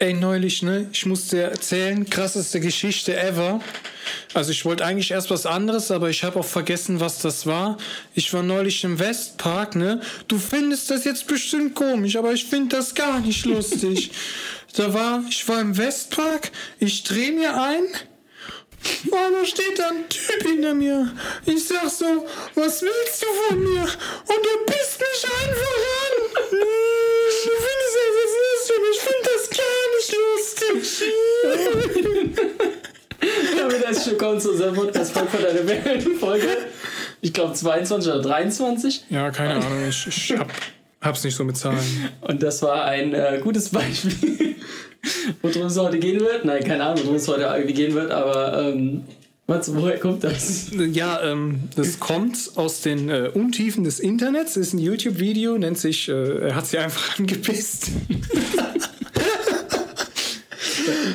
Ey, neulich, ne? Ich musste erzählen, krasseste Geschichte ever. Also ich wollte eigentlich erst was anderes, aber ich habe auch vergessen, was das war. Ich war neulich im Westpark, ne? Du findest das jetzt bestimmt komisch, aber ich finde das gar nicht lustig. da war, ich war im Westpark, ich drehe mir ein. Oh, da steht da ein Typ hinter mir. Ich sag so, was willst du von mir? Und er pisst mich einfach an. gar Damit herzlich willkommen zu unserem Podcast Frankfurt eine Wellenfolge. Ich glaube 22 oder 23. Ja, keine Ahnung, ich, ich hab, hab's nicht so mit Zahlen. Und das war ein äh, gutes Beispiel, worum es heute gehen wird. Nein, keine Ahnung, worum es heute irgendwie gehen wird, aber ähm, was, woher kommt das? Ja, ähm, das kommt aus den äh, Untiefen des Internets. Ist ein YouTube-Video, nennt sich, äh, er hat sie einfach angepisst.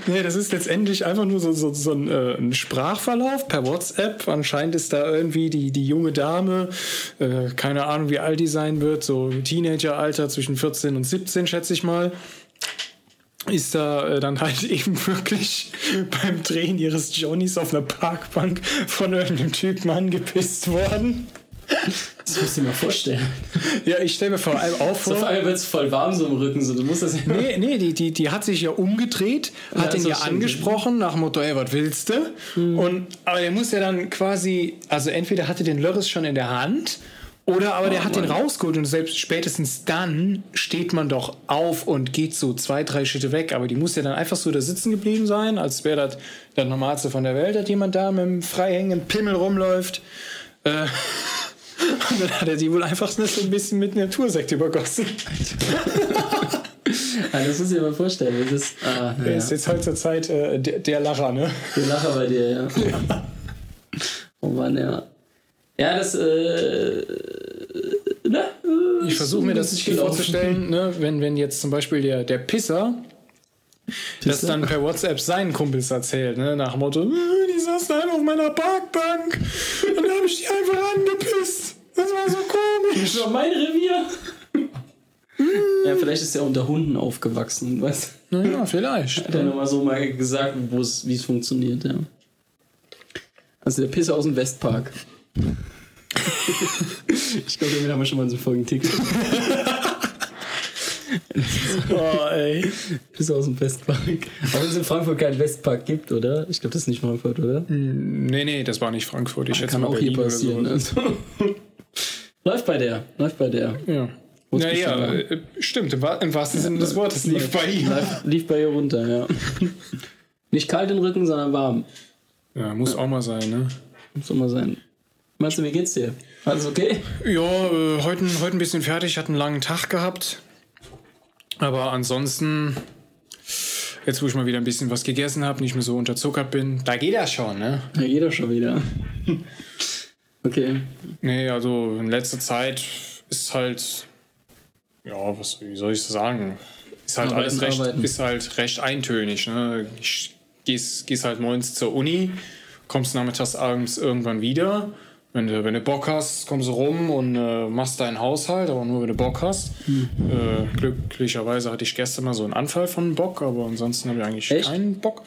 nee, das ist letztendlich einfach nur so, so, so ein, äh, ein, Sprachverlauf per WhatsApp. Anscheinend ist da irgendwie die, die junge Dame, äh, keine Ahnung, wie alt die sein wird, so Teenageralter zwischen 14 und 17, schätze ich mal ist da äh, dann halt eben wirklich beim Drehen ihres Johnnys auf einer Parkbank von irgendeinem Typen angepisst worden. Das musst du dir mal vorstellen. Ja, ich stelle mir vor allem auf vor. Auf einmal wird es voll warm so im Rücken. So. Du musst das ja nee, nee, die, die, die hat sich ja umgedreht, hat ja, ihn ja angesprochen nach Motto, ey, was willst du? Mhm. Und, aber der muss ja dann quasi, also entweder hatte den Lörres schon in der Hand oder aber oh, der hat Mann. den rausgeholt und selbst spätestens dann steht man doch auf und geht so zwei, drei Schritte weg. Aber die muss ja dann einfach so da sitzen geblieben sein, als wäre das der Normalste von der Welt, dass jemand da mit einem freihängenden Pimmel rumläuft. Äh, Und dann hat er die wohl einfach so ein bisschen mit Natursekt übergossen. ja, das muss ich mir mal vorstellen. Das ist, ah, ja. ist jetzt halt zur Zeit äh, der, der, Lacher, ne? Der Lacher bei dir, ja. oh Mann, ja. Ja, das, äh, ne? Ich versuche mir das nicht vorzustellen, ne? wenn, wenn jetzt zum Beispiel der, der Pisser das dann per WhatsApp seinen Kumpels erzählt, ne? nach dem Motto, die saßen einfach auf meiner Parkbank und dann habe ich die einfach angepisst. Das war so komisch. Das war mein Revier. ja, vielleicht ist er unter Hunden aufgewachsen, weißt du? Naja, vielleicht. Hat er nochmal so mal gesagt, wie es funktioniert, ja. Also der Pisser aus dem Westpark. ich glaube, damit haben wir schon mal so Folgen TikTok. oh, ey. Bis aus dem Westpark. Wenn es in Frankfurt keinen Westpark gibt, oder? Ich glaube, das ist nicht Frankfurt, oder? Hm, nee, nee, das war nicht Frankfurt. Ich schätze kann auch hier passieren. Also. Läuft bei der. Läuft bei der. Ja. Naja, äh, stimmt, im, wahrsten Sinne des Wortes lief bei ihr. Lief, bei ihr runter, ja. Nicht kalt im Rücken, sondern warm. Ja, muss auch mal sein, ne? Muss auch mal sein. Meinst du, wie geht's dir? Alles okay? Ja, äh, heute, heute ein bisschen fertig, hatte einen langen Tag gehabt. Aber ansonsten, jetzt wo ich mal wieder ein bisschen was gegessen habe, nicht mehr so unterzuckert bin, da geht das schon, ne? Da geht das schon wieder. okay. Nee, also in letzter Zeit ist halt, ja, was wie soll ich sagen? Ist halt arbeiten, alles recht, arbeiten. ist halt recht eintönig, ne? Ich gehst, gehst halt morgens zur Uni, kommst nachmittags abends irgendwann wieder wenn du, wenn du Bock hast, kommst du rum und äh, machst deinen Haushalt, aber nur wenn du Bock hast. Hm. Äh, glücklicherweise hatte ich gestern mal so einen Anfall von Bock, aber ansonsten habe ich eigentlich Echt? keinen Bock.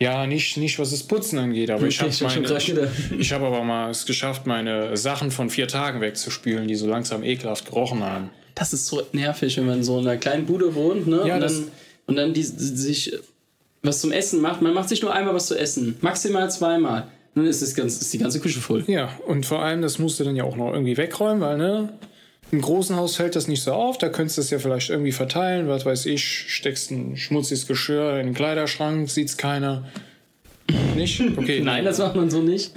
Ja, nicht, nicht was das Putzen angeht, aber ich habe ich habe aber mal es geschafft, meine Sachen von vier Tagen wegzuspülen, die so langsam ekelhaft gerochen haben. Das ist so nervig, wenn man so in einer kleinen Bude wohnt, ne? Ja, und, dann, und dann die, die sich was zum Essen macht. Man macht sich nur einmal was zu essen, maximal zweimal dann ist, das ganz, ist die ganze Küche voll. Ja, und vor allem, das musst du dann ja auch noch irgendwie wegräumen, weil, ne? Im großen Haus fällt das nicht so auf, da könntest du es ja vielleicht irgendwie verteilen, was weiß ich, steckst ein schmutziges Geschirr in den Kleiderschrank, sieht's keiner. Nicht? Okay. Nein, das macht man so nicht.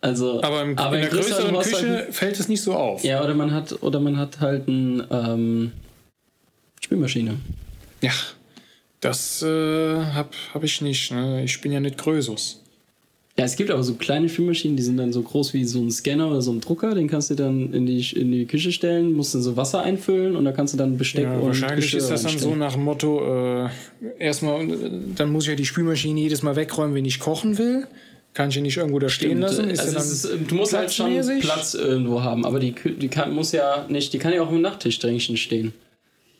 Also, aber, im, aber in der größeren Küche fällt es nicht so auf. Ja, oder man hat, oder man hat halt eine ähm, Spülmaschine. Ja, das äh, hab, hab ich nicht. Ne? Ich bin ja nicht Grösus. Ja, es gibt aber so kleine Filmmaschinen, die sind dann so groß wie so ein Scanner oder so ein Drucker. Den kannst du dann in die, in die Küche stellen, musst dann so Wasser einfüllen und da kannst du dann Besteck ja, und Wahrscheinlich Geschirr ist das dann so nach dem Motto, äh, erstmal, dann muss ich ja die Spülmaschine jedes Mal wegräumen, wenn ich kochen will. Kann ich ja nicht irgendwo da stehen Stimmt. lassen. Ist also ist, du musst halt schon Platz irgendwo haben, aber die, die kann, muss ja nicht, die kann ja auch im Nachttischdrängchen stehen.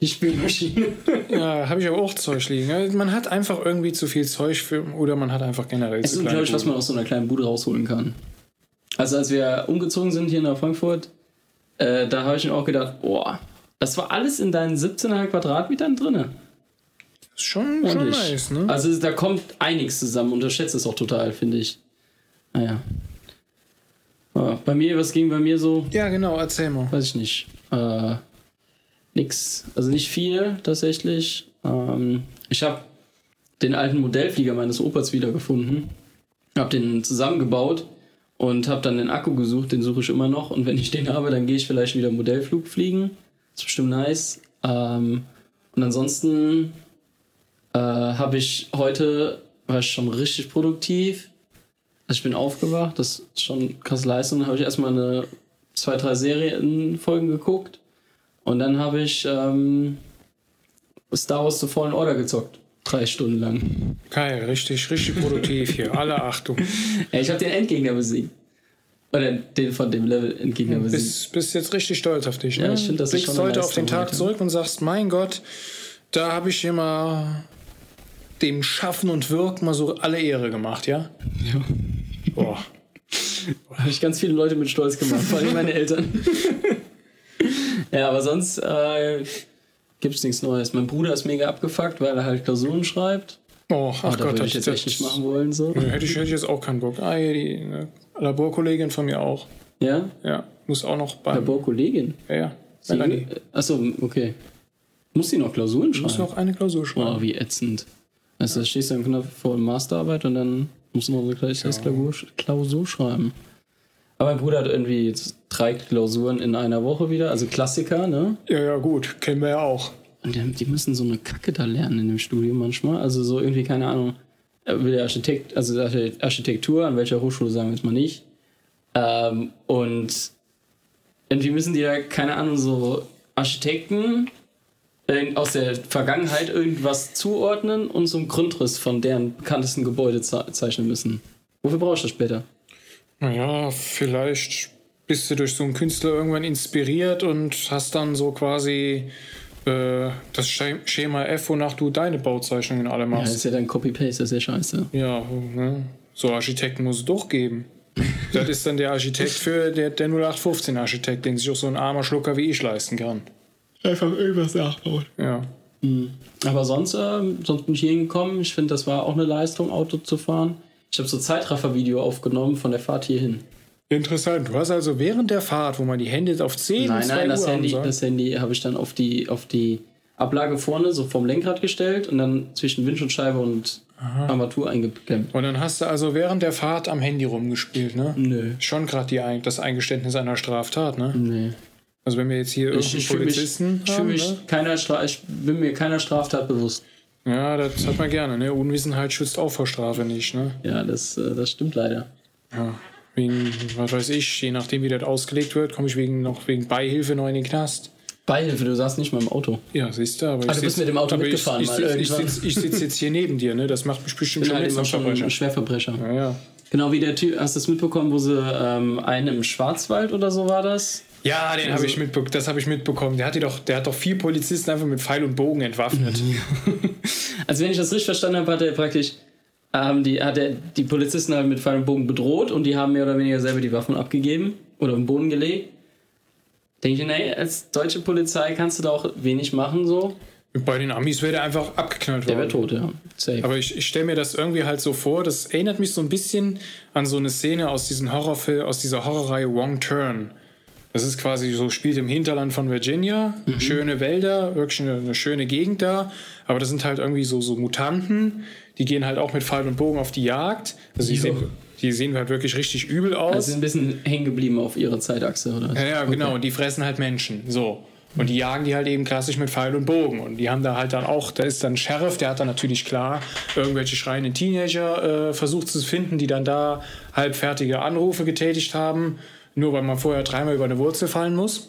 Die Spülmaschine. ja, habe ich aber auch Zeug liegen. Man hat einfach irgendwie zu viel Zeug für, oder man hat einfach generell es zu ist unglaublich, was man aus so einer kleinen Bude rausholen kann. Also als wir umgezogen sind hier nach Frankfurt, äh, da habe ich mir auch gedacht, boah, das war alles in deinen 17,5 Quadratmetern drin. Schon, schon nice, ne? Also da kommt einiges zusammen, unterschätzt es auch total, finde ich. Naja. Ja, bei mir, was ging bei mir so? Ja, genau, erzähl mal. Weiß ich nicht. Äh, nix. Also nicht viel tatsächlich. Ähm, ich habe den alten Modellflieger meines Opas wiedergefunden. Habe den zusammengebaut und habe dann den Akku gesucht. Den suche ich immer noch. Und wenn ich den habe, dann gehe ich vielleicht wieder Modellflug fliegen. Ist bestimmt nice. Ähm, und ansonsten äh, habe ich heute, war ich schon richtig produktiv. Also ich bin aufgewacht, das ist schon krasse Leistung. Dann habe ich erstmal eine, zwei, drei Serienfolgen geguckt. Und dann habe ich ähm, Star Wars The Fallen Order gezockt. Drei Stunden lang. Geil, richtig, richtig produktiv hier. Alle Achtung. ja, ich habe den Endgegner besiegt. Oder den von dem Level Endgegner besiegt. Bist, bist jetzt richtig stolz auf dich, ne? Ja, ich finde das Blickst schon heute auf den Tag heute. zurück und sagst, mein Gott, da habe ich immer dem Schaffen und Wirken mal so alle Ehre gemacht, ja? Ja. Boah. Habe ich ganz viele Leute mit Stolz gemacht, vor allem meine Eltern. ja, aber sonst äh, gibt es nichts Neues. Mein Bruder ist mega abgefuckt, weil er halt Klausuren schreibt. Oh, ach Gott, würde ich jetzt echt nicht machen wollen. So. Hätte, ich, hätte ich jetzt auch keinen Bock. Ah, die ne, Laborkollegin von mir auch. Ja? Ja, muss auch noch beim... Laborkollegin? Ja, ja. Sie, achso, okay. Muss sie noch Klausuren schreiben? Muss noch eine Klausur schreiben. Oh, wie ätzend. Also da stehst du dann knapp vor Masterarbeit und dann musst du noch so gleich das ja. Klausur schreiben. Aber mein Bruder hat irgendwie drei Klausuren in einer Woche wieder, also Klassiker, ne? Ja, ja, gut, kennen wir ja auch. Und die, müssen so eine Kacke da lernen in dem Studium manchmal. Also so irgendwie, keine Ahnung, will der Architekt, also Architektur, an welcher Hochschule sagen wir jetzt mal nicht. Ähm, und irgendwie müssen die ja, keine Ahnung, so Architekten aus der Vergangenheit irgendwas zuordnen und so einen Grundriss von deren bekanntesten Gebäude zeichnen müssen. Wofür brauchst du das später? Naja, vielleicht bist du durch so einen Künstler irgendwann inspiriert und hast dann so quasi äh, das Schema F, wonach du deine Bauzeichnungen alle machst. Ja, das ist ja dann Copy-Paste, das ist ja scheiße. Ja, ne? so Architekten muss es doch geben. das ist dann der Architekt für der, der 0815-Architekt, den sich auch so ein armer Schlucker wie ich leisten kann. Einfach irgendwas nachbauen. Ja. Mhm. Aber sonst, äh, sonst bin ich hier hingekommen. Ich finde, das war auch eine Leistung, Auto zu fahren. Ich habe so Zeitraffer-Video aufgenommen von der Fahrt hierhin. Interessant. Du hast also während der Fahrt, wo man die Hände auf 10 Nein, nein, das Handy, das Handy habe ich dann auf die, auf die Ablage vorne, so vom Lenkrad gestellt und dann zwischen Windschutzscheibe und Aha. Armatur eingeklemmt. Und dann hast du also während der Fahrt am Handy rumgespielt, ne? Nö. Schon gerade das Eingeständnis einer Straftat, ne? Nee. Also wenn wir jetzt hier irgendeinen Polizisten mich, haben, mich ne? keiner ich bin mir keiner Straftat bewusst. Ja, das hat man gerne. Ne? Unwissenheit schützt auch vor Strafe nicht. Ne? Ja, das, äh, das stimmt leider. Ja, wegen, was weiß ich, je nachdem wie das ausgelegt wird, komme ich wegen, noch wegen Beihilfe noch in den Knast. Beihilfe, du saßt nicht mal im Auto. Ja, siehst du, aber also, du bist mit dem Auto mitgefahren. Ich, ich, ich, sitze sitz jetzt hier neben dir, ne? Das macht mich bestimmt schon halt Verbrecher. Schwerverbrecher. Ja, ja. Genau wie der Typ, hast du das mitbekommen, wo sie ähm, einen im Schwarzwald oder so war das? Ja, den also, habe ich mitbe das habe ich mitbekommen. Der hat, doch, der hat doch vier Polizisten einfach mit Pfeil und Bogen entwaffnet. also wenn ich das richtig verstanden habe, hat er praktisch ähm, die, hat er die Polizisten halt mit Pfeil und Bogen bedroht und die haben mehr oder weniger selber die Waffen abgegeben oder im Boden gelegt. Denke ich, nee, als deutsche Polizei kannst du da auch wenig machen so. Bei den Amis wäre der einfach abgeknallt worden. Der wäre tot, ja. Safe. Aber ich, ich stelle mir das irgendwie halt so vor, das erinnert mich so ein bisschen an so eine Szene aus diesem Horrorfilm, aus dieser Horrorreihe Wrong Turn. Das ist quasi so, spielt im Hinterland von Virginia, mhm. schöne Wälder, wirklich eine, eine, schöne Gegend da. Aber das sind halt irgendwie so, so Mutanten, die gehen halt auch mit Pfeil und Bogen auf die Jagd. Also die, sehen, die sehen halt wirklich richtig übel aus. Also sind ein bisschen hängen geblieben auf ihrer Zeitachse, oder? Ja, ja, genau. Und die fressen halt Menschen. So. Und die jagen die halt eben klassisch mit Pfeil und Bogen. Und die haben da halt dann auch, da ist dann Sheriff, der hat dann natürlich klar irgendwelche schreienden Teenager äh, versucht zu finden, die dann da halbfertige Anrufe getätigt haben nur weil man vorher dreimal über eine Wurzel fallen muss.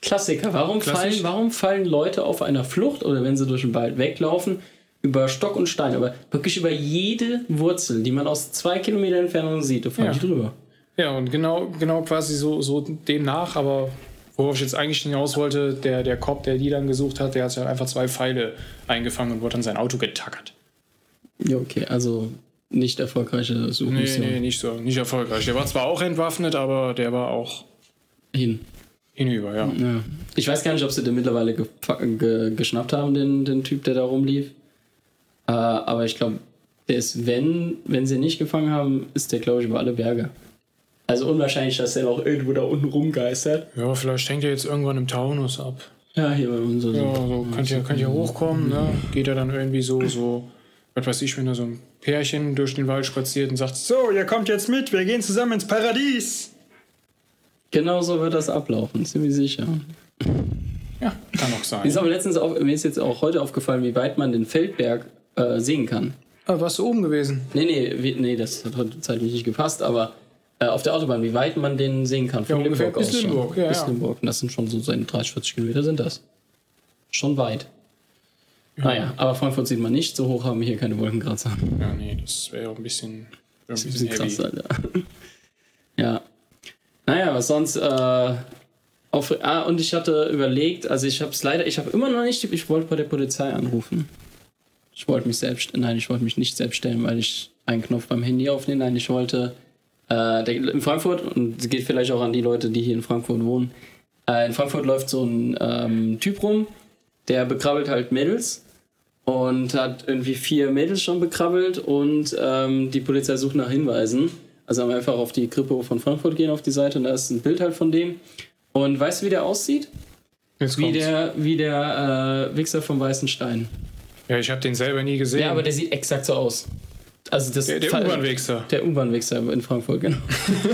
Klassiker. Warum fallen, warum fallen Leute auf einer Flucht oder wenn sie durch den Wald weglaufen über Stock und Stein, aber wirklich über jede Wurzel, die man aus zwei Kilometer Entfernung sieht, da fallen ja. die drüber. Ja, und genau, genau quasi so, so demnach, aber worauf ich jetzt eigentlich hinaus wollte, der, der Cop, der die dann gesucht hat, der hat ja einfach zwei Pfeile eingefangen und wurde dann sein Auto getackert. Ja, okay, also nicht erfolgreiche Suchmission. Nee, nee, nicht so, nicht erfolgreich. Der war zwar auch entwaffnet, aber der war auch hin. Hinüber, ja. ja. Ich weiß gar nicht, ob sie den mittlerweile ge ge geschnappt haben, den, den Typ, der da rumlief. Äh, aber ich glaube, der ist, wenn, wenn sie ihn nicht gefangen haben, ist der, glaube ich, über alle Berge. Also unwahrscheinlich, dass der noch irgendwo da unten rumgeistert. Ja, vielleicht hängt er jetzt irgendwann im Taunus ab. Ja, hier bei uns. Also. Ja, so könnt ihr, könnt ihr hochkommen, ne? Geht er dann irgendwie so, so, was weiß ich, wenn da so ein Pärchen durch den Wald spaziert und sagt, so, ihr kommt jetzt mit, wir gehen zusammen ins Paradies. Genau so wird das ablaufen, ziemlich sicher. Ja, kann auch sein. Mir ist aber letztens auf, mir ist jetzt auch heute aufgefallen, wie weit man den Feldberg äh, sehen kann. Ah, warst du oben gewesen? Nee, nee, wie, nee, das hat heute zeitlich nicht gepasst, aber äh, auf der Autobahn, wie weit man den sehen kann. Von ja, Limburg aus. Bis Limburg, ja, bis Limburg. Und das sind schon so seine 30, 40 Kilometer sind das. Schon weit. Ja. Naja, aber Frankfurt sieht man nicht. So hoch haben wir hier keine Wolkenkratzer. Ja, nee, das wäre auch ein bisschen, ein bisschen, bisschen krass, Alter. ja. Naja, was sonst. Äh, auf, ah, und ich hatte überlegt, also ich habe es leider, ich habe immer noch nicht, ich wollte bei der Polizei anrufen. Ich wollte mich selbst, nein, ich wollte mich nicht selbst stellen, weil ich einen Knopf beim Handy aufnehme. Nein, ich wollte äh, der, in Frankfurt, und es geht vielleicht auch an die Leute, die hier in Frankfurt wohnen, äh, in Frankfurt läuft so ein ähm, Typ rum, der bekrabbelt halt Mädels und hat irgendwie vier Mädels schon bekrabbelt und ähm, die Polizei sucht nach Hinweisen. Also haben wir einfach auf die Kripo von Frankfurt gehen auf die Seite und da ist ein Bild halt von dem. Und weißt du, wie der aussieht? Jetzt wie der, wie der äh, Wichser vom Weißen Stein. Ja, ich habe den selber nie gesehen. Ja, aber der sieht exakt so aus. Also das der, der U-Bahn-Wichser. Der U-Bahn-Wichser in Frankfurt, genau.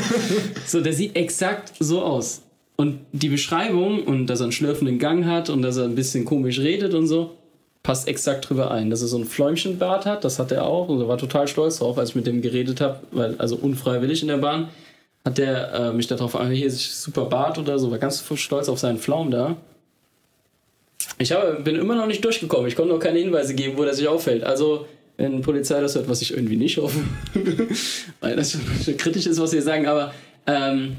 so, der sieht exakt so aus. Und die Beschreibung und dass er einen schlürfenden Gang hat und dass er ein bisschen komisch redet und so, passt exakt drüber ein. Dass er so ein Fläumchenbart hat, das hat er auch und er war total stolz drauf, als ich mit dem geredet habe, weil also unfreiwillig in der Bahn hat der äh, mich darauf an, hier ist super Bart oder so, war ganz stolz auf seinen Pflaum da. Ich habe, bin immer noch nicht durchgekommen. Ich konnte noch keine Hinweise geben, wo der sich auffällt. Also, wenn Polizei das hört, was ich irgendwie nicht hoffe, weil das schon kritisch ist, was sie sagen, aber. Ähm,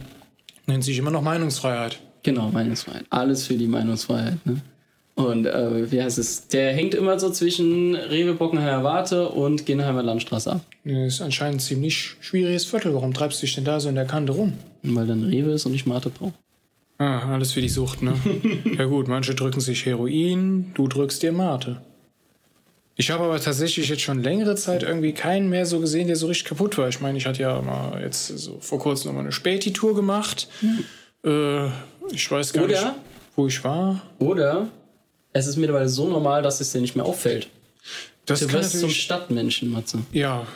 Nennt sich immer noch Meinungsfreiheit. Genau, Meinungsfreiheit. Alles für die Meinungsfreiheit. Ne? Und äh, wie heißt es? Der hängt immer so zwischen Rewe, Bockenheimer Warte und Genheimer Landstraße ab. Das ist anscheinend ein ziemlich schwieriges Viertel. Warum treibst du dich denn da so in der Kante rum? Weil dann Rewe ist und ich Mate brauche. Ah, alles für die Sucht, ne? ja gut, manche drücken sich Heroin, du drückst dir Mate. Ich habe aber tatsächlich jetzt schon längere Zeit irgendwie keinen mehr so gesehen, der so richtig kaputt war. Ich meine, ich hatte ja mal jetzt so vor kurzem nochmal eine Späti-Tour gemacht. Mhm. Äh, ich weiß gar Oder, nicht, wo ich war. Oder es ist mittlerweile so normal, dass es dir nicht mehr auffällt. Das du wirst zum Stadtmenschen, Matze. Ja,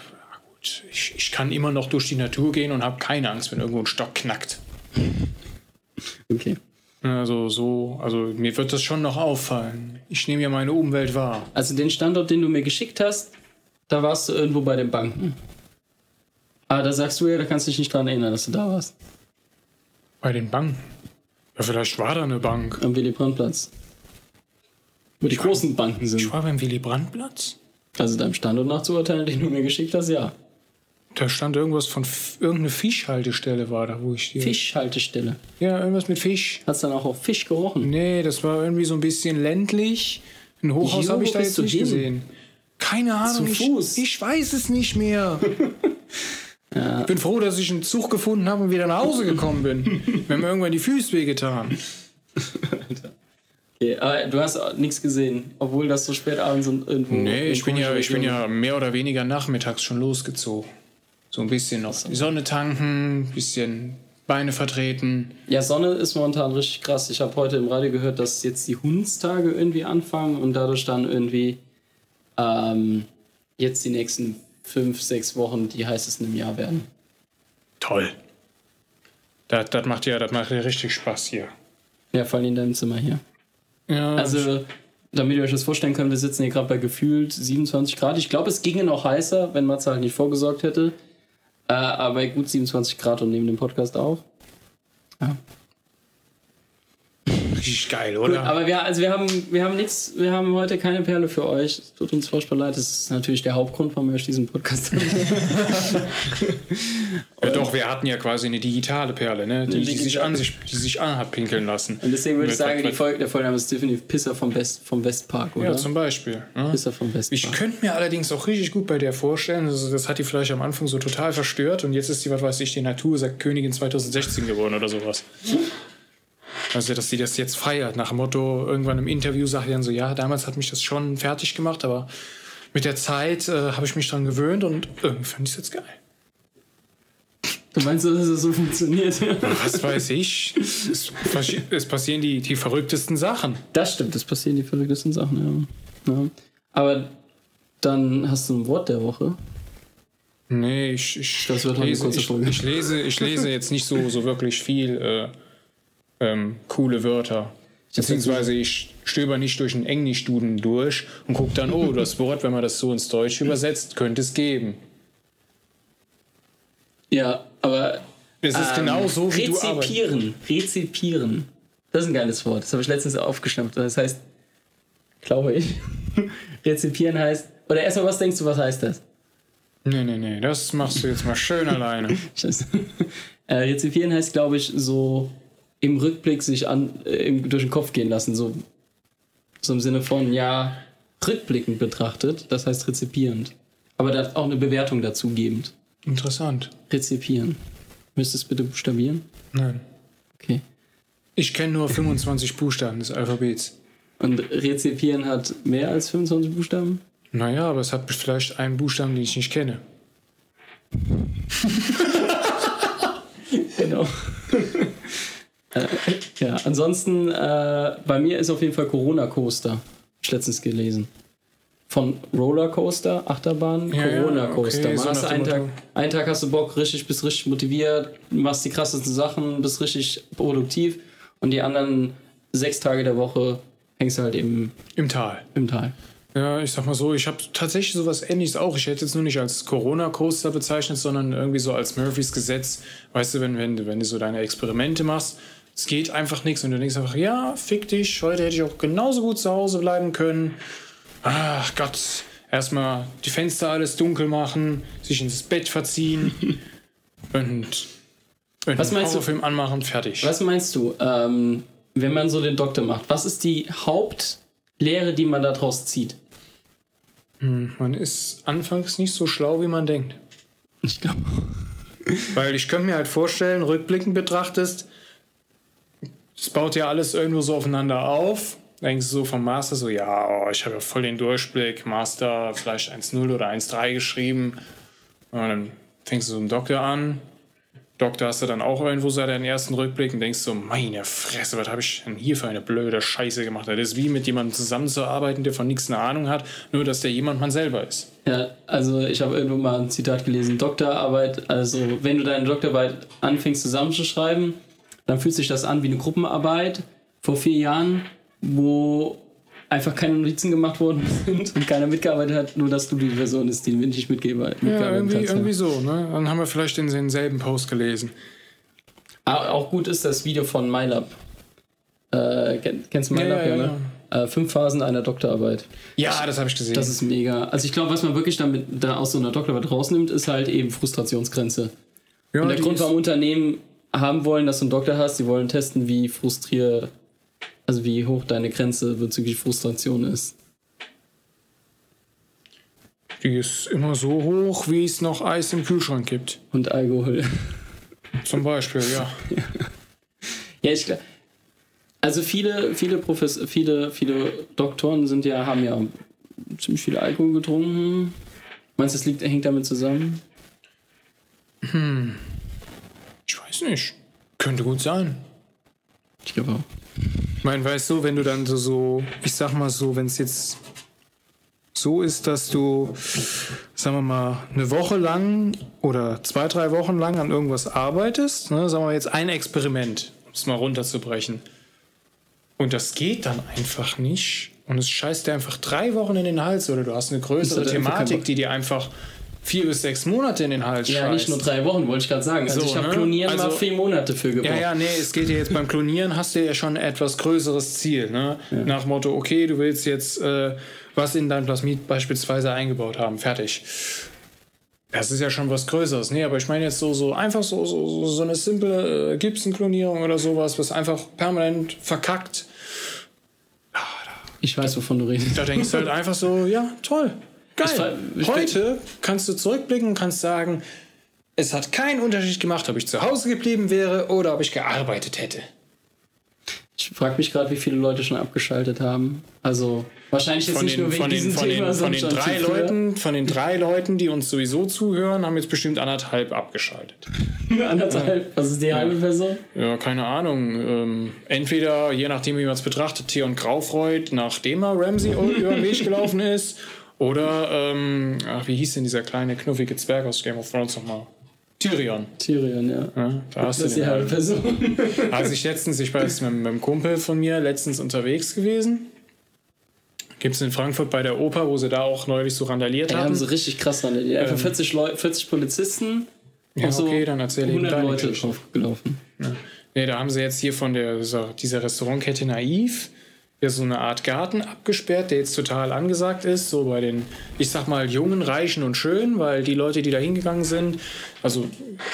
gut. Ich, ich kann immer noch durch die Natur gehen und habe keine Angst, wenn irgendwo ein Stock knackt. Okay. Also so, also mir wird das schon noch auffallen. Ich nehme ja meine Umwelt wahr. Also den Standort, den du mir geschickt hast, da warst du irgendwo bei den Banken. Aber da sagst du ja, da kannst du dich nicht dran erinnern, dass du da warst. Bei den Banken? Ja, vielleicht war da eine Bank. Am Willy Brandt-Platz. Wo die ich großen war, Banken sind. Ich war beim Willy Brandt-Platz? Also deinem Standort nachzuurteilen, den du mir geschickt hast, ja. Da stand irgendwas von irgendeine Fischhaltestelle war da, wo ich hier. Fischhaltestelle. Ja, irgendwas mit Fisch. Hast du dann auch auf Fisch gerochen? Nee, das war irgendwie so ein bisschen ländlich. Ein Hochhaus habe ich da jetzt nicht hin? gesehen. Keine Ahnung. Zu Fuß. Ich, ich weiß es nicht mehr. ja. Ich bin froh, dass ich einen Zug gefunden habe und wieder nach Hause gekommen bin. Wir haben irgendwann die Füße wehgetan. Okay, aber du hast nichts gesehen, obwohl das so spät abends und irgendwo. Nee, ich bin, ja, ich bin ja mehr oder weniger nachmittags schon losgezogen. So ein bisschen noch die Sonne tanken, ein bisschen Beine vertreten. Ja, Sonne ist momentan richtig krass. Ich habe heute im Radio gehört, dass jetzt die Hundstage irgendwie anfangen und dadurch dann irgendwie ähm, jetzt die nächsten fünf, sechs Wochen die heißesten im Jahr werden. Toll. Das, das macht ja, das macht ja richtig Spaß hier. Ja, vor allem in deinem Zimmer hier. Ja. Also, damit ihr euch das vorstellen könnt, wir sitzen hier gerade bei gefühlt 27 Grad. Ich glaube, es ginge noch heißer, wenn Matze halt nicht vorgesorgt hätte. Äh, aber bei gut 27 Grad und nehmen den Podcast auf. Ja. Richtig geil, oder? Gut, aber wir, also wir haben, wir haben nichts, wir haben heute keine Perle für euch. Es tut uns furchtbar leid. Das ist natürlich der Hauptgrund, warum wir euch diesen Podcast haben. ja, doch, wir hatten ja quasi eine digitale Perle, ne? Die, die sich an sich, die sich an hat pinkeln lassen. Und deswegen würde ich sagen, die Folge, der Folgename ist definitiv Pisser vom, West, vom Westpark, oder? Ja, zum Beispiel. Ne? Pisser vom Westpark. Ich könnte mir allerdings auch richtig gut bei der vorstellen, also das hat die vielleicht am Anfang so total verstört und jetzt ist die, was weiß ich, die Natur sagt Königin 2016 geworden oder sowas. Also, dass sie das jetzt feiert, nach dem Motto, irgendwann im Interview sagt sie dann so, ja, damals hat mich das schon fertig gemacht, aber mit der Zeit äh, habe ich mich dran gewöhnt und irgendwie fand ich es jetzt geil. Du meinst, dass es so funktioniert? Was weiß ich. Es, es, passieren die, die verrücktesten Sachen. Das stimmt, es passieren die verrücktesten Sachen, ja. ja. Aber dann hast du ein Wort der Woche. Nee, ich, ich, das wird lese. Ich, ich, lese, ich lese jetzt nicht so, so wirklich viel äh, ähm, coole Wörter. Beziehungsweise ich stöber nicht durch einen Englischduden durch und gucke dann, oh, das Wort, wenn man das so ins Deutsche übersetzt, könnte es geben. Ja, aber. Es ist ähm, genau so, wie rezipieren, du Rezipieren. Das ist ein geiles Wort. Das habe ich letztens aufgeschnappt. Das heißt, glaube ich, rezipieren heißt. Oder erstmal, was denkst du, was heißt das? Nee, nee, nee, das machst du jetzt mal schön alleine. Scheiße. Äh, rezipieren heißt, glaube ich, so im Rückblick sich an, äh, durch den Kopf gehen lassen. So, so im Sinne von, ja, rückblickend betrachtet, das heißt rezipierend. Aber da auch eine Bewertung dazu gebend. Interessant. Rezipieren. Müsstest du bitte buchstabieren? Nein. Okay. Ich kenne nur 25 Buchstaben des Alphabets. Und Rezipieren hat mehr als 25 Buchstaben? Naja, aber es hat vielleicht einen Buchstaben, den ich nicht kenne. genau. äh, ja, ansonsten, äh, bei mir ist auf jeden Fall Corona Coaster. Hab ich letztens gelesen. Von Rollercoaster, Achterbahn, ja, Corona Coaster. Okay, so hast einen, Tag, einen Tag hast du Bock, richtig, bist richtig motiviert, machst die krassesten Sachen, bist richtig produktiv. Und die anderen sechs Tage der Woche hängst du halt eben im Tal. Im Tal. Ja, ich sag mal so, ich habe tatsächlich sowas ähnliches auch. Ich hätte jetzt nur nicht als Corona-Coaster bezeichnet, sondern irgendwie so als Murphys Gesetz. Weißt du, wenn, wenn, wenn du so deine Experimente machst, es geht einfach nichts und du denkst einfach, ja, fick dich, heute hätte ich auch genauso gut zu Hause bleiben können. Ach Gott, erstmal die Fenster alles dunkel machen, sich ins Bett verziehen und, und was einen Horrorfilm anmachen, fertig. Was meinst du, ähm, wenn man so den Doktor macht? Was ist die Hauptlehre, die man daraus zieht? Hm, man ist anfangs nicht so schlau, wie man denkt. Ich glaube. Weil ich könnte mir halt vorstellen, rückblickend betrachtest, es baut ja alles irgendwo so aufeinander auf. Denkst du so vom Master so, ja, oh, ich habe ja voll den Durchblick, Master vielleicht 1.0 oder 1.3 geschrieben. Und dann fängst du so einen Doktor an, Doktor hast du dann auch irgendwo so deinen ersten Rückblick und denkst so, meine Fresse, was habe ich denn hier für eine blöde Scheiße gemacht? Das ist wie mit jemandem zusammenzuarbeiten, der von nichts eine Ahnung hat, nur dass der jemand man selber ist. Ja, also ich habe irgendwo mal ein Zitat gelesen, Doktorarbeit, also wenn du deine Doktorarbeit anfängst zusammenzuschreiben, dann fühlt sich das an wie eine Gruppenarbeit vor vier Jahren, wo einfach keine Notizen gemacht worden sind und keiner mitgearbeitet hat, nur dass du die Person ist, die nicht mitgearbeitet hat. Ja, irgendwie, irgendwie so. Ne? Dann haben wir vielleicht den, denselben Post gelesen. Auch gut ist das Video von MyLab. Äh, kennst du MyLab? Ja, ja, ja, ne? Äh, fünf Phasen einer Doktorarbeit. Ja, das habe ich gesehen. Das ist mega. Also ich glaube, was man wirklich damit da aus so einer Doktorarbeit rausnimmt, ist halt eben Frustrationsgrenze. Ja, und der Grund, warum Unternehmen haben wollen, dass du einen Doktor hast, sie wollen testen, wie frustriert also wie hoch deine Grenze bezüglich Frustration ist. Die ist immer so hoch, wie es noch Eis im Kühlschrank gibt. Und Alkohol. Zum Beispiel, ja. ja, ich glaube. Also viele, viele Profes viele, viele Doktoren sind ja, haben ja ziemlich viel Alkohol getrunken. Meinst du, das liegt, hängt damit zusammen? Hm. Weiß nicht. Könnte gut sein. Ich glaube auch. Ich meine, weißt du, wenn du dann so, so ich sag mal so, wenn es jetzt so ist, dass du, sagen wir mal, eine Woche lang oder zwei, drei Wochen lang an irgendwas arbeitest, ne, sagen wir jetzt ein Experiment, um es mal runterzubrechen. Und das geht dann einfach nicht. Und es scheißt dir einfach drei Wochen in den Hals oder du hast eine größere Thematik, die dir einfach vier bis sechs Monate in den Hals Ja, scheißt. nicht nur drei Wochen, wollte ich gerade sagen. Also so, ich habe ne? Klonieren also, mal vier Monate für gebraucht. Ja, ja, nee, es geht ja jetzt beim Klonieren, hast du ja schon ein etwas größeres Ziel. Ne? Ja. Nach Motto, okay, du willst jetzt äh, was in dein Plasmid beispielsweise eingebaut haben, fertig. Das ist ja schon was Größeres. Nee, aber ich meine jetzt so, so einfach so, so, so eine simple äh, Gibson-Klonierung oder sowas, was einfach permanent verkackt. Ich weiß, wovon du redest. Da denkst du halt einfach so, ja, toll. Geil. Ich, ich Heute kannst du zurückblicken und kannst sagen, es hat keinen Unterschied gemacht, ob ich zu Hause geblieben wäre oder ob ich gearbeitet hätte. Ich frage mich gerade, wie viele Leute schon abgeschaltet haben. Also wahrscheinlich jetzt von nicht den, nur wegen von diesem von Thema, den, von den drei Leuten, von den drei Leuten, die uns sowieso zuhören, haben jetzt bestimmt anderthalb abgeschaltet. anderthalb? Was ist die halbe Person? Ja, keine Ahnung. Ähm, entweder, je nachdem, wie man es betrachtet, Theon Graufreud, nachdem er Ramsey über den Weg gelaufen ist, oder, ähm, ach, wie hieß denn dieser kleine, knuffige Zwerg aus Game of Thrones nochmal? Tyrion. Tyrion, ja. ja da hast das ist die halbe Person. Also ich letztens, ich war jetzt mit, mit einem Kumpel von mir letztens unterwegs gewesen. Gibt es in Frankfurt bei der Oper, wo sie da auch neulich so randaliert haben. Ja, haben sie richtig krass randaliert. Einfach ähm, 40, Leu 40 Polizisten. Ja, so okay, dann erzähle ich 100 Leute draufgelaufen. Ja. Nee, da haben sie jetzt hier von der, dieser Restaurantkette Naiv ja so eine Art Garten abgesperrt, der jetzt total angesagt ist, so bei den, ich sag mal, jungen, reichen und schönen, weil die Leute, die da hingegangen sind, also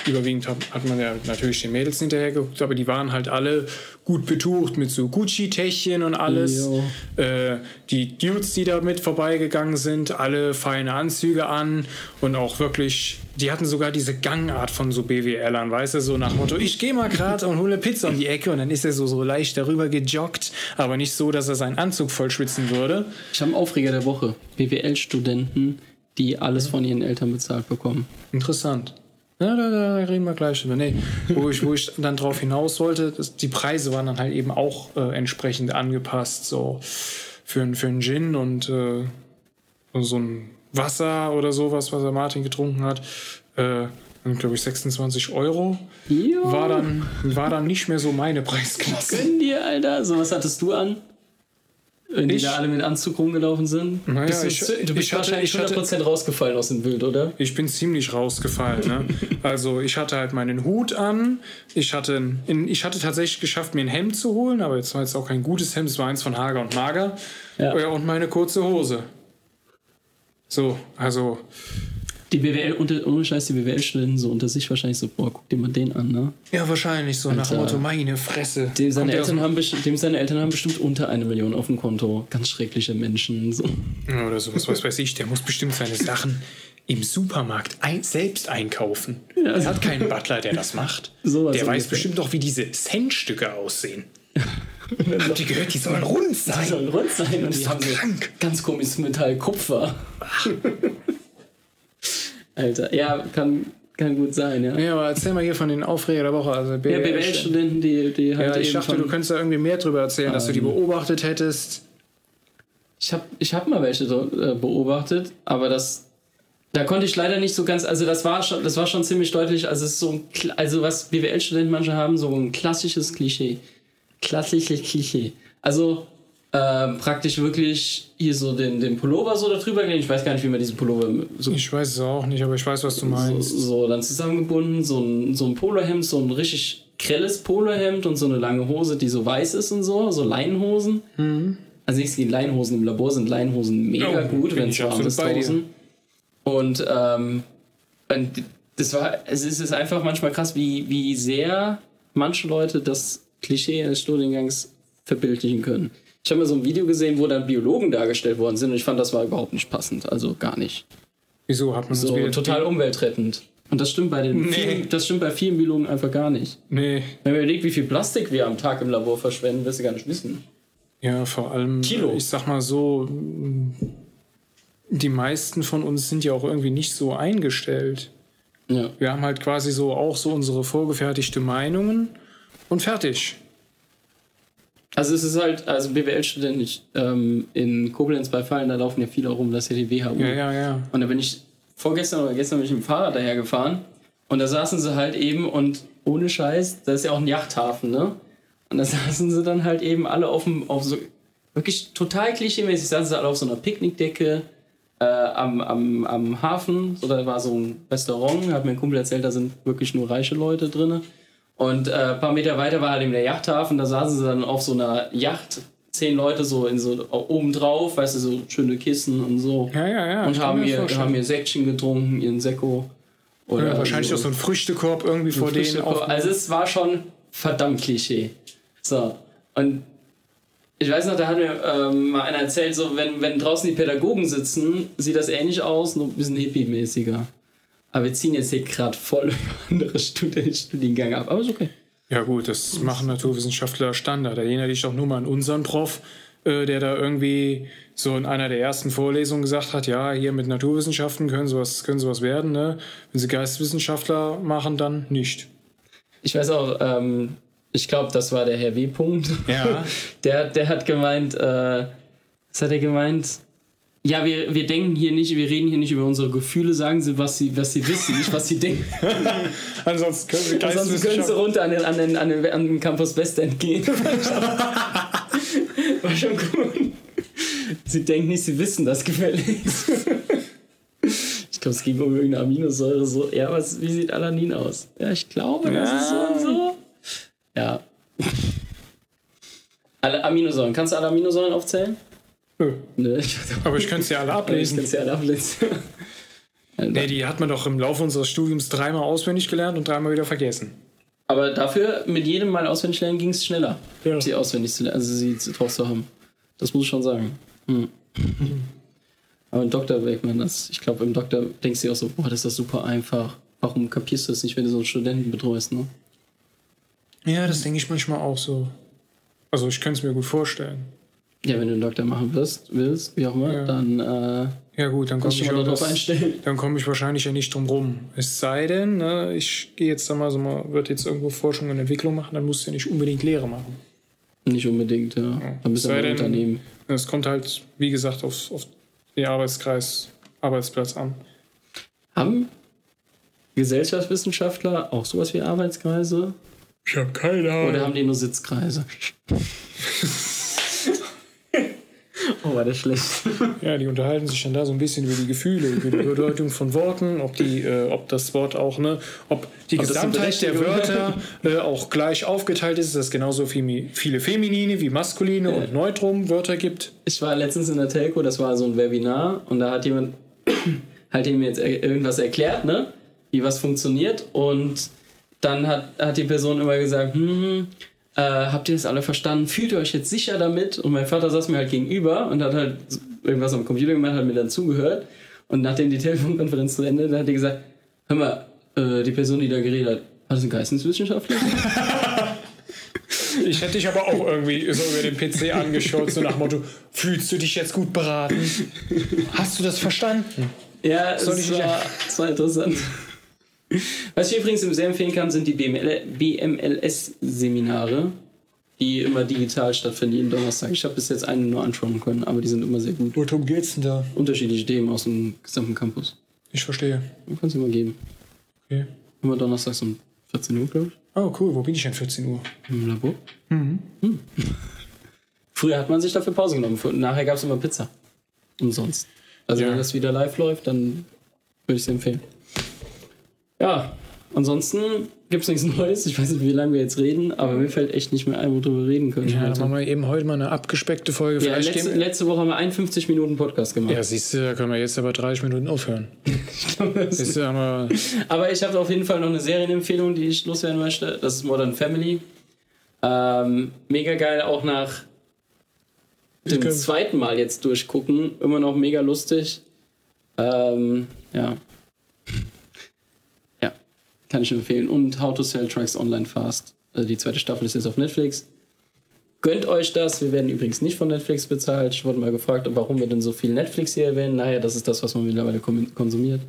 überwiegend hat, man ja natürlich den Mädels hinterher geguckt, aber die waren halt alle gut betucht mit so Gucci-Täschchen und alles. Äh, die Dudes, die da mit vorbeigegangen sind, alle feine Anzüge an und auch wirklich, die hatten sogar diese Gangart von so BWLern, weißt du, so nach Motto, ich gehe mal gerade und hole Pizza um die Ecke und dann ist er so, so leicht darüber gejoggt, aber nicht so, dass er seinen Anzug voll schwitzen würde. Ich habe einen Aufreger der Woche. BWL-Studenten, die alles von ihren Eltern bezahlt bekommen. Interessant. Ja, da, da, reden wir gleich drüber. Nee, wo ich, wo ich dann drauf hinaus wollte, das, die Preise waren dann halt eben auch äh, entsprechend angepasst, so für, für einen Gin und äh, so ein Wasser oder sowas, was der Martin getrunken hat. Äh, glaube ich, 26 Euro. Jo. War dann, war dann nicht mehr so meine Preisklasse. Gönn dir, Alter. So, was hattest du an? Wenn ich, die da alle mit Anzug rumgelaufen sind? Naja, bist du, ich, du bist ich wahrscheinlich hatte, 100% rausgefallen aus dem Bild, oder? Ich bin ziemlich rausgefallen. Ne? also ich hatte halt meinen Hut an. Ich hatte, in, ich hatte tatsächlich geschafft, mir ein Hemd zu holen, aber jetzt war jetzt auch kein gutes Hemd, es war eins von Hager und Mager. Ja. Und meine kurze Hose. So, also die BWL, unter, ohne Scheiß, die BWL-Studenten so unter sich wahrscheinlich so, boah, guck dir mal den an, ne? Ja, wahrscheinlich so, Alter, nach dem Motto, meine Fresse. Dem seine, Eltern haben dem seine Eltern haben bestimmt unter eine Million auf dem Konto. Ganz schreckliche Menschen, so. Ja, oder sowas, was weiß ich, der muss bestimmt seine Sachen im Supermarkt ein, selbst einkaufen. Ja, er hat keinen Butler, der das macht. So der weiß bestimmt doch, wie diese Centstücke aussehen. Habt ihr gehört, die sollen rund sein? Die sollen rund sein und die haben krank. ganz komisches Metall Kupfer. Alter, ja, kann, kann gut sein, ja. Ja, aber erzähl mal hier von den Aufreger der Woche. Also BWL ja, BWL-Studenten, die, die halt. Ja, ich dachte, du könntest da irgendwie mehr drüber erzählen, ähm, dass du die ähm. beobachtet hättest. Ich habe ich hab mal welche äh, beobachtet, aber das. Da konnte ich leider nicht so ganz, also das war schon, das war schon ziemlich deutlich, also es ist so ein, also was BWL-Studenten manchmal haben, so ein klassisches Klischee. Klassisches Klischee. Also ähm, praktisch wirklich hier so den, den Pullover so darüber gelegt. Ich weiß gar nicht, wie man diesen Pullover so. Ich weiß es auch nicht, aber ich weiß, was du meinst. So, so dann zusammengebunden, so ein, so ein Polohemd, so ein richtig grelles Polohemd und so eine lange Hose, die so weiß ist und so, so Leinenhosen. Mhm. Also nichts gegen Leinenhosen. Im Labor sind Leinenhosen mega oh, gut, wenn es warm ist draußen. Und ähm, das war, es ist einfach manchmal krass, wie, wie sehr manche Leute das Klischee eines Studiengangs verbildlichen können. Ich habe mal so ein Video gesehen, wo dann Biologen dargestellt worden sind und ich fand, das war überhaupt nicht passend. Also gar nicht. Wieso hat man so das total umweltrettend? Und das stimmt bei den nee. vielen, das stimmt bei vielen Biologen einfach gar nicht. Nee. Wenn man überlegt, wie viel Plastik wir am Tag im Labor verschwenden, wirst du gar nicht wissen. Ja, vor allem, Kilo. ich sag mal so, die meisten von uns sind ja auch irgendwie nicht so eingestellt. Ja. Wir haben halt quasi so auch so unsere vorgefertigte Meinungen und fertig. Also es ist halt, also BWL-Student ähm, in Koblenz bei Fallen, da laufen ja viele rum, das ist ja die WHU. Ja, ja, ja. Und da bin ich vorgestern oder gestern bin ich mit dem Fahrrad daher gefahren und da saßen sie halt eben und ohne Scheiß, da ist ja auch ein Yachthafen, ne? Und da saßen sie dann halt eben alle auf dem, auf so, wirklich total klischeemäßig, saßen sie alle auf so einer Picknickdecke äh, am, am, am Hafen. So, da war so ein Restaurant, hat mir ein Kumpel erzählt, da sind wirklich nur reiche Leute drin. Und äh, ein paar Meter weiter war halt eben der Yachthafen, da saßen sie dann auf so einer Yacht, zehn Leute so in so oben drauf, weißt du, so schöne Kissen und so. Ja, ja, ja. Und haben ihr, haben ihr Säckchen getrunken, ihren Sekko. Oder ja, wahrscheinlich so, auch so ein Früchtekorb irgendwie vor denen. Also es war schon verdammt Klischee. So. Und ich weiß noch, da hat mir ähm, mal einer erzählt, so wenn, wenn draußen die Pädagogen sitzen, sieht das ähnlich aus, nur ein bisschen hippie-mäßiger. Aber wir ziehen jetzt hier gerade voll über andere Studiengänge ab. Aber ist okay. Ja, gut, das machen Naturwissenschaftler Standard. Erinnere dich doch nur mal an unseren Prof, äh, der da irgendwie so in einer der ersten Vorlesungen gesagt hat: Ja, hier mit Naturwissenschaften können sowas, können sowas werden. Ne? Wenn sie Geisteswissenschaftler machen, dann nicht. Ich weiß auch, ähm, ich glaube, das war der Herr W. -Punkt. Ja. der, der hat gemeint, äh, was hat er gemeint? Ja, wir, wir denken hier nicht, wir reden hier nicht über unsere Gefühle, sagen sie, was sie, was sie wissen, nicht was sie denken. Ansonsten können sie Ansonsten können sie runter an den, an den, an den, an den Campus Westend gehen. War schon cool. Sie denken nicht, sie wissen das gefälligst. ich glaube, es ging um irgendeine Aminosäure. So, ja, was, wie sieht Alanin aus? Ja, ich glaube, das ja. ist so und so. Ja. Alle Aminosäuren. Kannst du alle Aminosäuren aufzählen? Nö. Nö. Aber ich könnte sie alle ablesen. Ich könnte sie alle ablesen. nee, die hat man doch im Laufe unseres Studiums dreimal auswendig gelernt und dreimal wieder vergessen. Aber dafür, mit jedem Mal auswendig lernen, ging es schneller, ja. sie auswendig zu lernen, also sie drauf zu haben. Das muss ich schon sagen. Hm. Aber im Doktor merkt man das. Ich glaube, im Doktor denkst du auch so, boah, das ist das super einfach. Warum kapierst du das nicht, wenn du so einen Studenten betreust, ne? Ja, das denke ich manchmal auch so. Also ich könnte es mir gut vorstellen. Ja, wenn du einen Doktor machen wirst, willst, wie auch immer, ja. dann äh, ja gut, dann komme ich, darauf einstellen. Dann komme ich wahrscheinlich ja nicht drum rum. Es sei denn, ne, ich gehe jetzt da mal so mal, wird jetzt irgendwo Forschung und Entwicklung machen, dann musst du ja nicht unbedingt Lehre machen. Nicht unbedingt, ja. ja. Dann bist du ein Unternehmen. Es kommt halt, wie gesagt, auf, auf den Arbeitskreis, Arbeitsplatz an. Haben Gesellschaftswissenschaftler auch sowas wie Arbeitskreise? Ich habe keine Ahnung. Oder haben die nur Sitzkreise? Oh, war das schlecht. ja, die unterhalten sich dann da so ein bisschen über die Gefühle, über die Bedeutung von Worten, ob, die, äh, ob das Wort auch, ne, ob die ob Gesamtheit der Wörter äh, auch gleich aufgeteilt ist, dass es genauso viel, viele feminine wie maskuline ja. und Neutrum-Wörter gibt. Ich war letztens in der Telco, das war so ein Webinar und da hat jemand halt mir jetzt irgendwas erklärt, ne, wie was funktioniert und dann hat, hat die Person immer gesagt, hm äh, habt ihr das alle verstanden? Fühlt ihr euch jetzt sicher damit? Und mein Vater saß mir halt gegenüber und hat halt irgendwas am Computer gemacht, hat mir dann zugehört. Und nachdem die Telefonkonferenz zu Ende, dann hat er gesagt, hör mal, äh, die Person, die da geredet hat, war das ein Geisteswissenschaftler? Ich hätte dich aber auch irgendwie so über den PC angeschaut, so nach Motto, fühlst du dich jetzt gut beraten? Hast du das verstanden? Ja, es war, es war interessant. Was ich übrigens sehr empfehlen kann, sind die BMLS-Seminare, die immer digital stattfinden, jeden Donnerstag. Ich habe bis jetzt einen nur anschauen können, aber die sind immer sehr gut. Worum geht's denn da? Unterschiedliche Themen aus dem gesamten Campus. Ich verstehe. Du kannst immer geben. Okay. Immer donnerstags um 14 Uhr, glaube ich. Oh, cool. Wo bin ich denn 14 Uhr? Im Labor. Mhm. Hm. Früher hat man sich dafür Pause genommen. Nachher gab es immer Pizza. Umsonst. Also ja. wenn das wieder live läuft, dann würde ich es empfehlen. Ja, ansonsten gibt es nichts Neues. Ich weiß nicht, wie lange wir jetzt reden, aber mir fällt echt nicht mehr ein, worüber wir reden können. Ja, dann machen wir eben heute mal eine abgespeckte Folge. Ja, letzte, letzte, Woche haben wir 51 Minuten Podcast gemacht. Ja, siehst du, da können wir jetzt aber 30 Minuten aufhören. ich glaube, das ist aber, aber ich habe auf jeden Fall noch eine Serienempfehlung, die ich loswerden möchte. Das ist Modern Family. Ähm, mega geil, auch nach dem zweiten Mal jetzt durchgucken. Immer noch mega lustig. Ähm, ja, kann ich empfehlen. Und How to Sell Trucks Online Fast. Also die zweite Staffel ist jetzt auf Netflix. Gönnt euch das. Wir werden übrigens nicht von Netflix bezahlt. Ich wurde mal gefragt, warum wir denn so viel Netflix hier erwähnen. Naja, das ist das, was man mittlerweile konsumiert.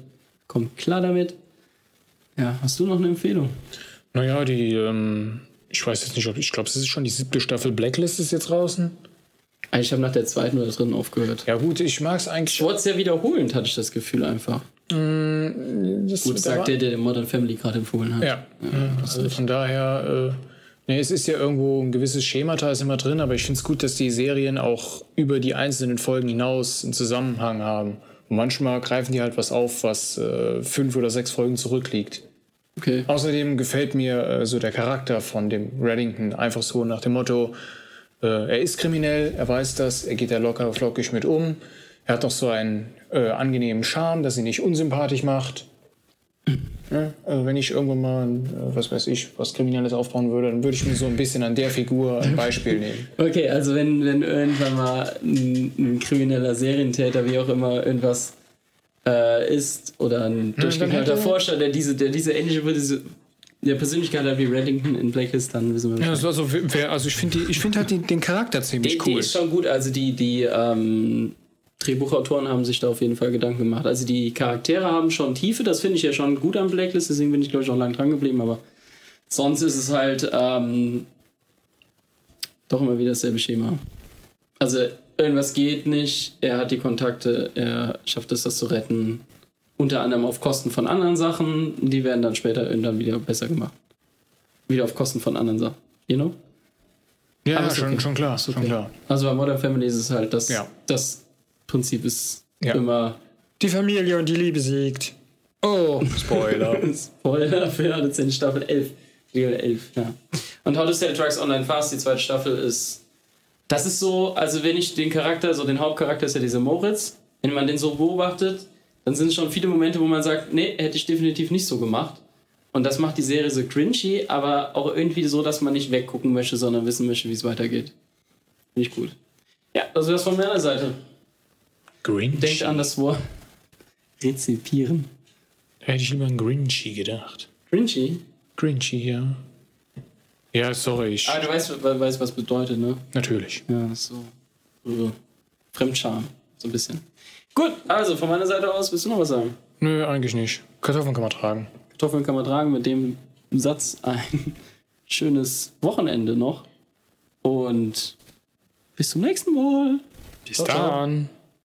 Kommt klar damit. Ja, hast du noch eine Empfehlung? Naja, die, ähm, ich weiß jetzt nicht, ob ich glaube, es ist schon die siebte Staffel Blacklist ist jetzt draußen. Ich habe nach der zweiten oder dritten aufgehört. Ja, gut, ich mag es eigentlich. Ich wollte es ja wiederholend, hatte ich das Gefühl einfach. Mm, das Gut, sagt der, der den Modern Family gerade empfohlen hat. Ja, ja also von daher, äh, nee, es ist ja irgendwo ein gewisses Schemata ist immer drin, aber ich finde es gut, dass die Serien auch über die einzelnen Folgen hinaus einen Zusammenhang haben Und manchmal greifen die halt was auf, was äh, fünf oder sechs Folgen zurückliegt. Okay. Außerdem gefällt mir äh, so der Charakter von dem Reddington einfach so nach dem Motto, äh, er ist kriminell, er weiß das, er geht da locker flockig mit um. Er hat doch so einen äh, angenehmen Charme, dass ihn nicht unsympathisch macht. Ja, also wenn ich irgendwann mal, äh, was weiß ich, was Kriminelles aufbauen würde, dann würde ich mir so ein bisschen an der Figur ein Beispiel nehmen. Okay, also wenn, wenn irgendwann mal ein, ein krimineller Serientäter, wie auch immer, irgendwas äh, ist oder ein durchgeknallter Forscher, der diese, der diese ähnliche diese, der Persönlichkeit hat wie Reddington in Blacklist, dann wissen wir Ja, also, also, also ich finde find halt den, den Charakter ziemlich die, cool. Die ist schon gut, also die, die ähm, Drehbuchautoren haben sich da auf jeden Fall Gedanken gemacht. Also die Charaktere haben schon Tiefe, das finde ich ja schon gut am Blacklist, deswegen bin ich glaube ich auch lange dran geblieben, aber sonst ist es halt ähm, doch immer wieder dasselbe Schema. Also irgendwas geht nicht, er hat die Kontakte, er schafft es, das zu retten. Unter anderem auf Kosten von anderen Sachen, die werden dann später irgendwann wieder besser gemacht. Wieder auf Kosten von anderen Sachen. You know? Ja, ja schon, okay. schon klar, okay. schon klar. Also bei Modern Family ist es halt, dass ja. das Prinzip ist ja. immer. Die Familie und die Liebe siegt. Oh, Spoiler. Spoiler für alle 10 Staffel 11. Liga 11, ja. Und How to Sell Drugs Online Fast, die zweite Staffel, ist. Das ist so, also wenn ich den Charakter, so den Hauptcharakter ist ja dieser Moritz, wenn man den so beobachtet, dann sind es schon viele Momente, wo man sagt, nee, hätte ich definitiv nicht so gemacht. Und das macht die Serie so cringy, aber auch irgendwie so, dass man nicht weggucken möchte, sondern wissen möchte, wie es weitergeht. Finde ich gut. Ja, das wäre es von meiner Seite. Grinchy. Denkt an das Wort rezipieren. Da hätte ich lieber an Grinchy gedacht. Grinchy? Grinchy, ja. Ja, sorry. Ich Aber du weißt, weißt was bedeutet, ne? Natürlich. Ja, so. so. Fremdscham. So ein bisschen. Gut, also von meiner Seite aus, willst du noch was sagen? Nö, eigentlich nicht. Kartoffeln kann man tragen. Kartoffeln kann man tragen. Mit dem Satz ein schönes Wochenende noch. Und bis zum nächsten Mal. Bis ciao, dann. Ciao.